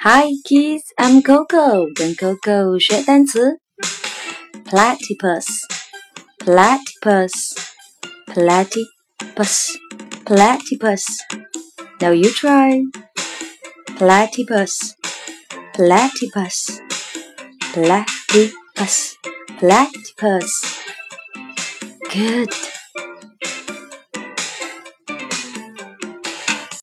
Hi kids, I'm Coco，跟 Coco 学单词。Platypus, platypus, platypus, platypus. Now you try. Platypus, platypus, platypus, platypus. Good.